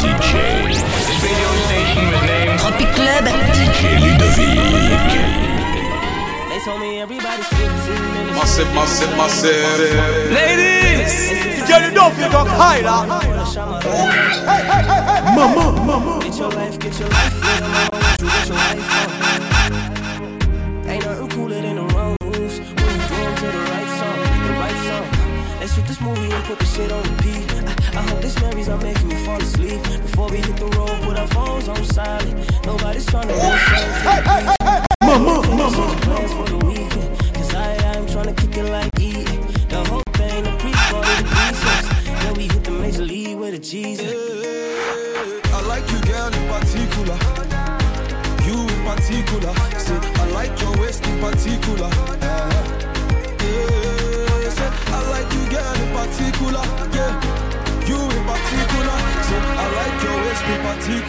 DJ. radio station with name Tropic Club. DJ Ludovick. They told me everybody's 15 minutes. Massive, massive, massive. Ladies, girl, you don't feel high, Mama, mama. Get your life, get your life, little mama, won't you get your life Shoot this movie and put the shit on repeat. I, I hope this memories are making me fall asleep. Before we hit the road, put our phones on silent. Nobody's trying to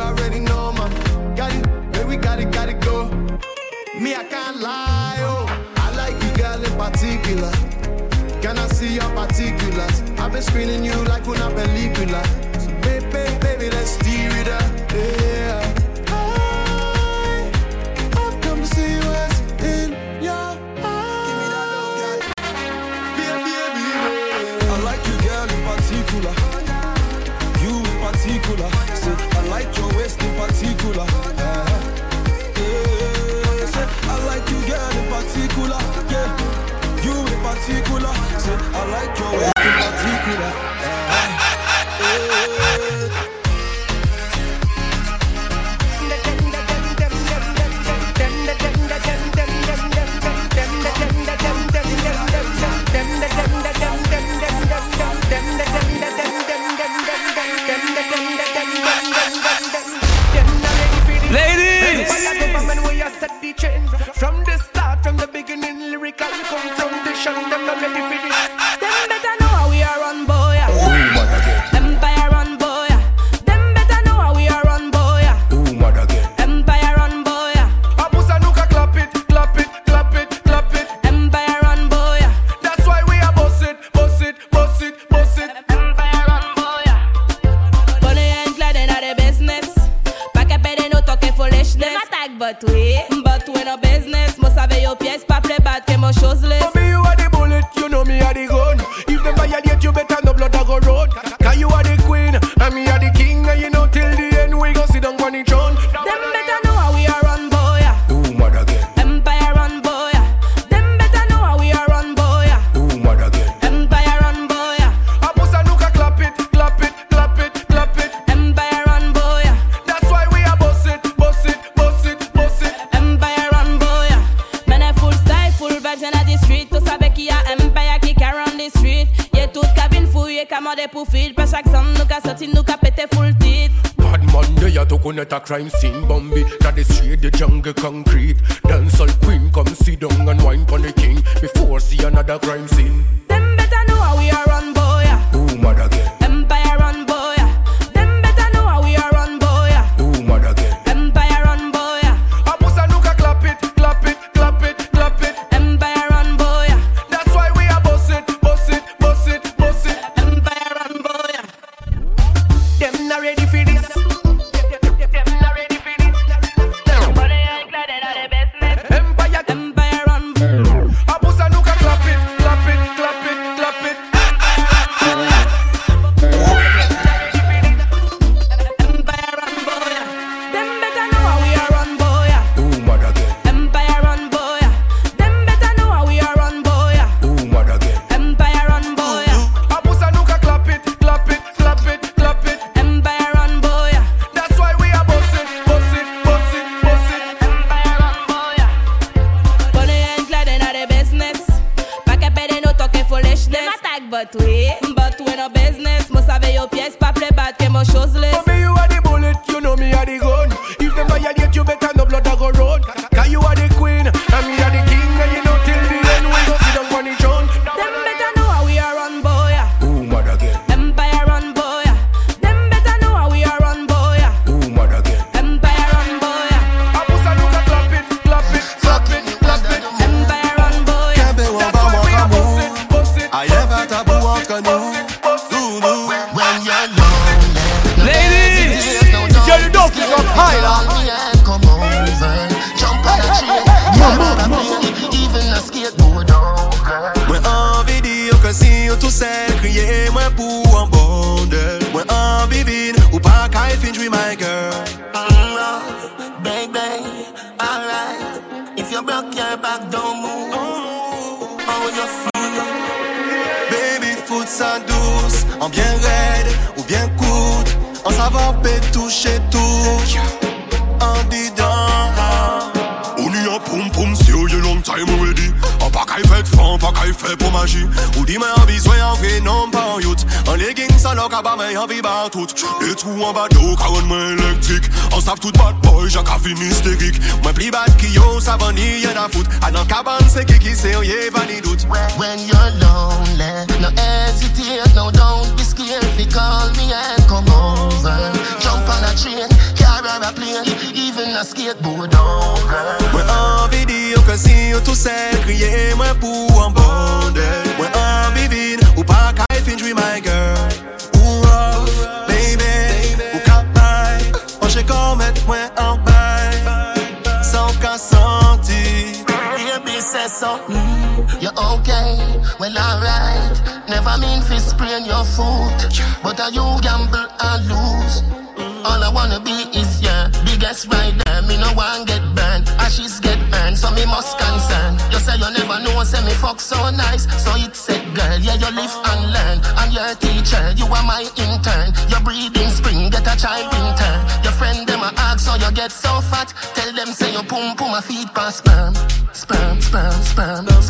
already know, ma. Got it, baby, got it, got it, go. Me, I can't lie, oh. I like you, girl, in particular. Can I see your particulars? I've been screening you like una película. So, baby, baby, let's steer it up, yeah. From the start, from the beginning, lyrical come from the shun, them not ready for this. Them better know how we are on boy. Empire on boy. Them better know how we are on boy. Empire on boy. Abusa nuka clap it, clap it, clap it, clap it. Empire on boy. That's why we are boss it, boss it, boss it, boss it. Empire on boy. Bonnie and Clyde in the business. Pack up et no talk foolishness. Them attack but we, but we no business. Must have your pièces, pas play bad, que mon they a crime scene. Bambi, that the street, the jungle concrete. Dance Dancehall queen, come sit down and wine pon the king Before see another crime scene. Them better know how we are on tou sel Kriye mwen pou an bondel Mwen anvi vin ou pa kay fin jwi my girl Mm, love, baby, alright. If you broke your back, don't move. How you feel? Baby fout sa douce An bien red ou bien koute An savan pe touche tou An didan Pum pum you long time already A pa kay fet fan, pa kay fet pou magi. Ou di mwen an biswen an vre non pa an yout. An legging sa lok a ba mwen an vi ba Le trou an ba do ka ron elektrik. An sav tout bad boy, jak a fin histerik Mwen pli bat ki yo sa van ni yen a fout. An an kaban se ki ki se yon ye van When you're lonely, no hesitate, no don't be scared. You call me and come over, jump on a train, car or a plane, even a skateboard, oh girl. Mwen anvi di yo ke si yo tou sel Kriye mwen pou an bondel Mwen anvi vin ou pa kay fin jwi my girl Ou rough, baby, ou ka bay Anche kon met mwen an bay San ka santi Baby says so, mm, you're okay, well alright. Never mean to sprain your foot, but are you gamble and lose? All I wanna be is your biggest rider. Me no one get burned, ashes get earned, so me must concern. You say you never know, say me fuck so nice, so it said girl, yeah you live and learn. I'm your teacher, you are my intern. Your breathing spring, get a child winter. Your friend them a ask, so you get so fat. Tell them say you pum pum a feet sperm, sperm, sperm, sperm, sperm, sperm,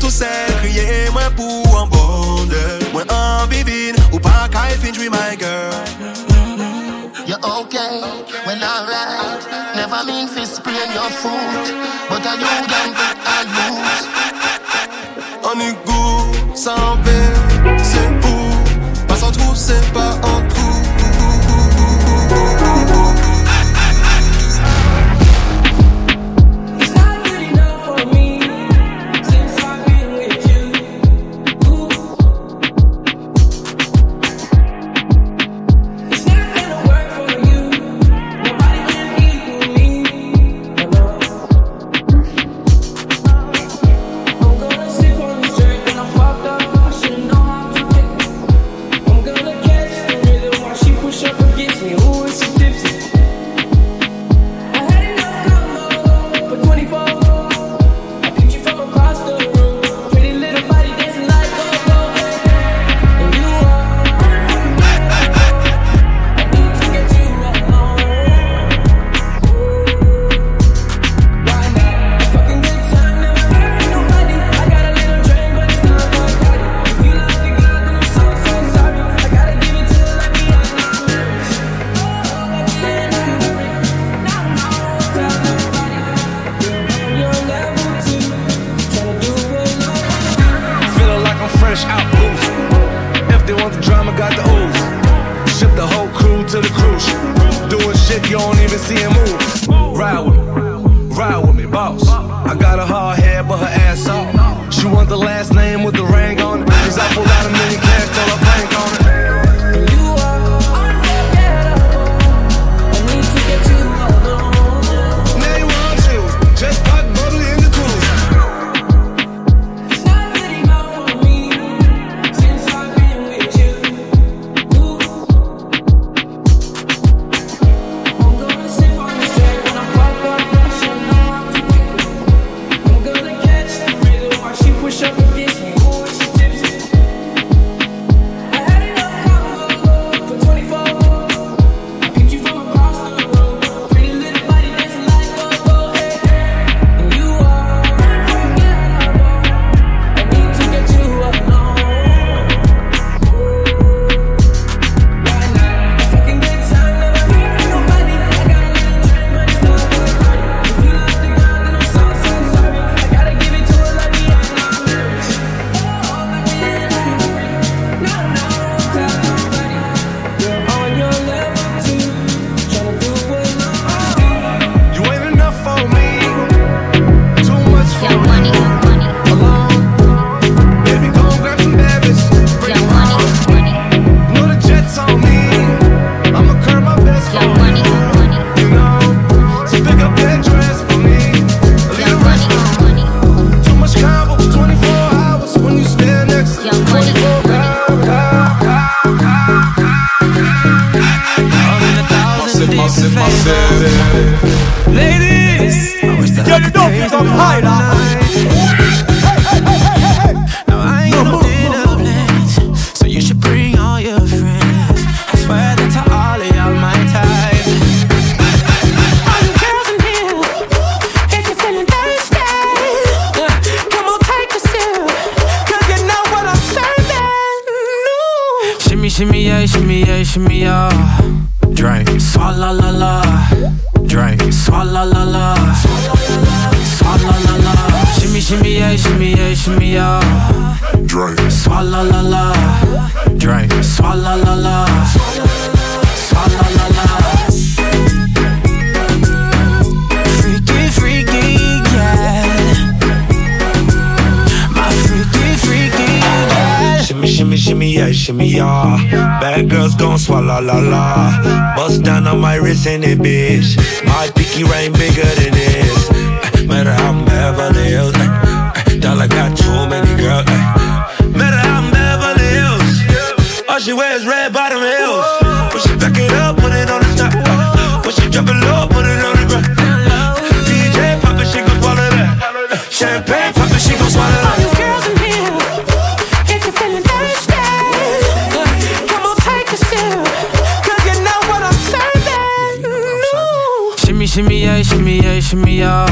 tout se kriye mwen pou an bonde Moi an bivin ou pa ka my girl. You're okay, well alright Never mean to sprain your foot But I know them that I lose. On y goût, sans belle, c'est pour Pas sans c'est pas see him me. Drink. Swalla la la. Drink. Swalla la la. Swalla la la. Freaky, freaky. My freaky, freaky. Shimmy, shimmy, shimmy, yeah, shimmy, yeah. Bad girls gon' swalla la la. Bust down on my wrist and it, bitch. My pinky rain bigger than this. Shimmy a, shimmy a, shimmy yeah.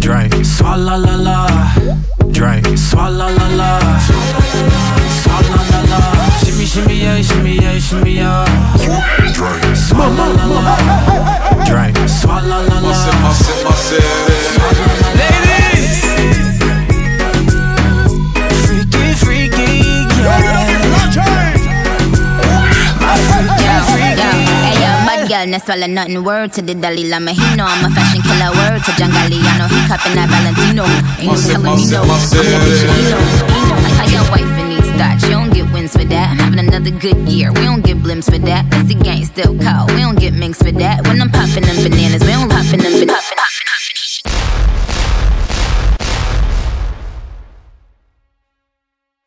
Drink. Swalla la la. Drink. Swalla la la. Swalla la la. Shimmy shimmy a, shimmy a, shimmy yeah. Drink. Swalla la la. Drink. Swalla la la. wellness, swallow nothing. Word to the Dalai Lama, he know I'm a fashion killer. Word to John Galliano, he cupping that Valentino. Ain't no telling me no. I'm a bitch, you know. Like how your wife in these thoughts, you don't get wins for that. Having another good year, we don't get blimps for that. It's the gang still call, we don't get minks for that. When I'm popping them bananas, we don't popping them bananas.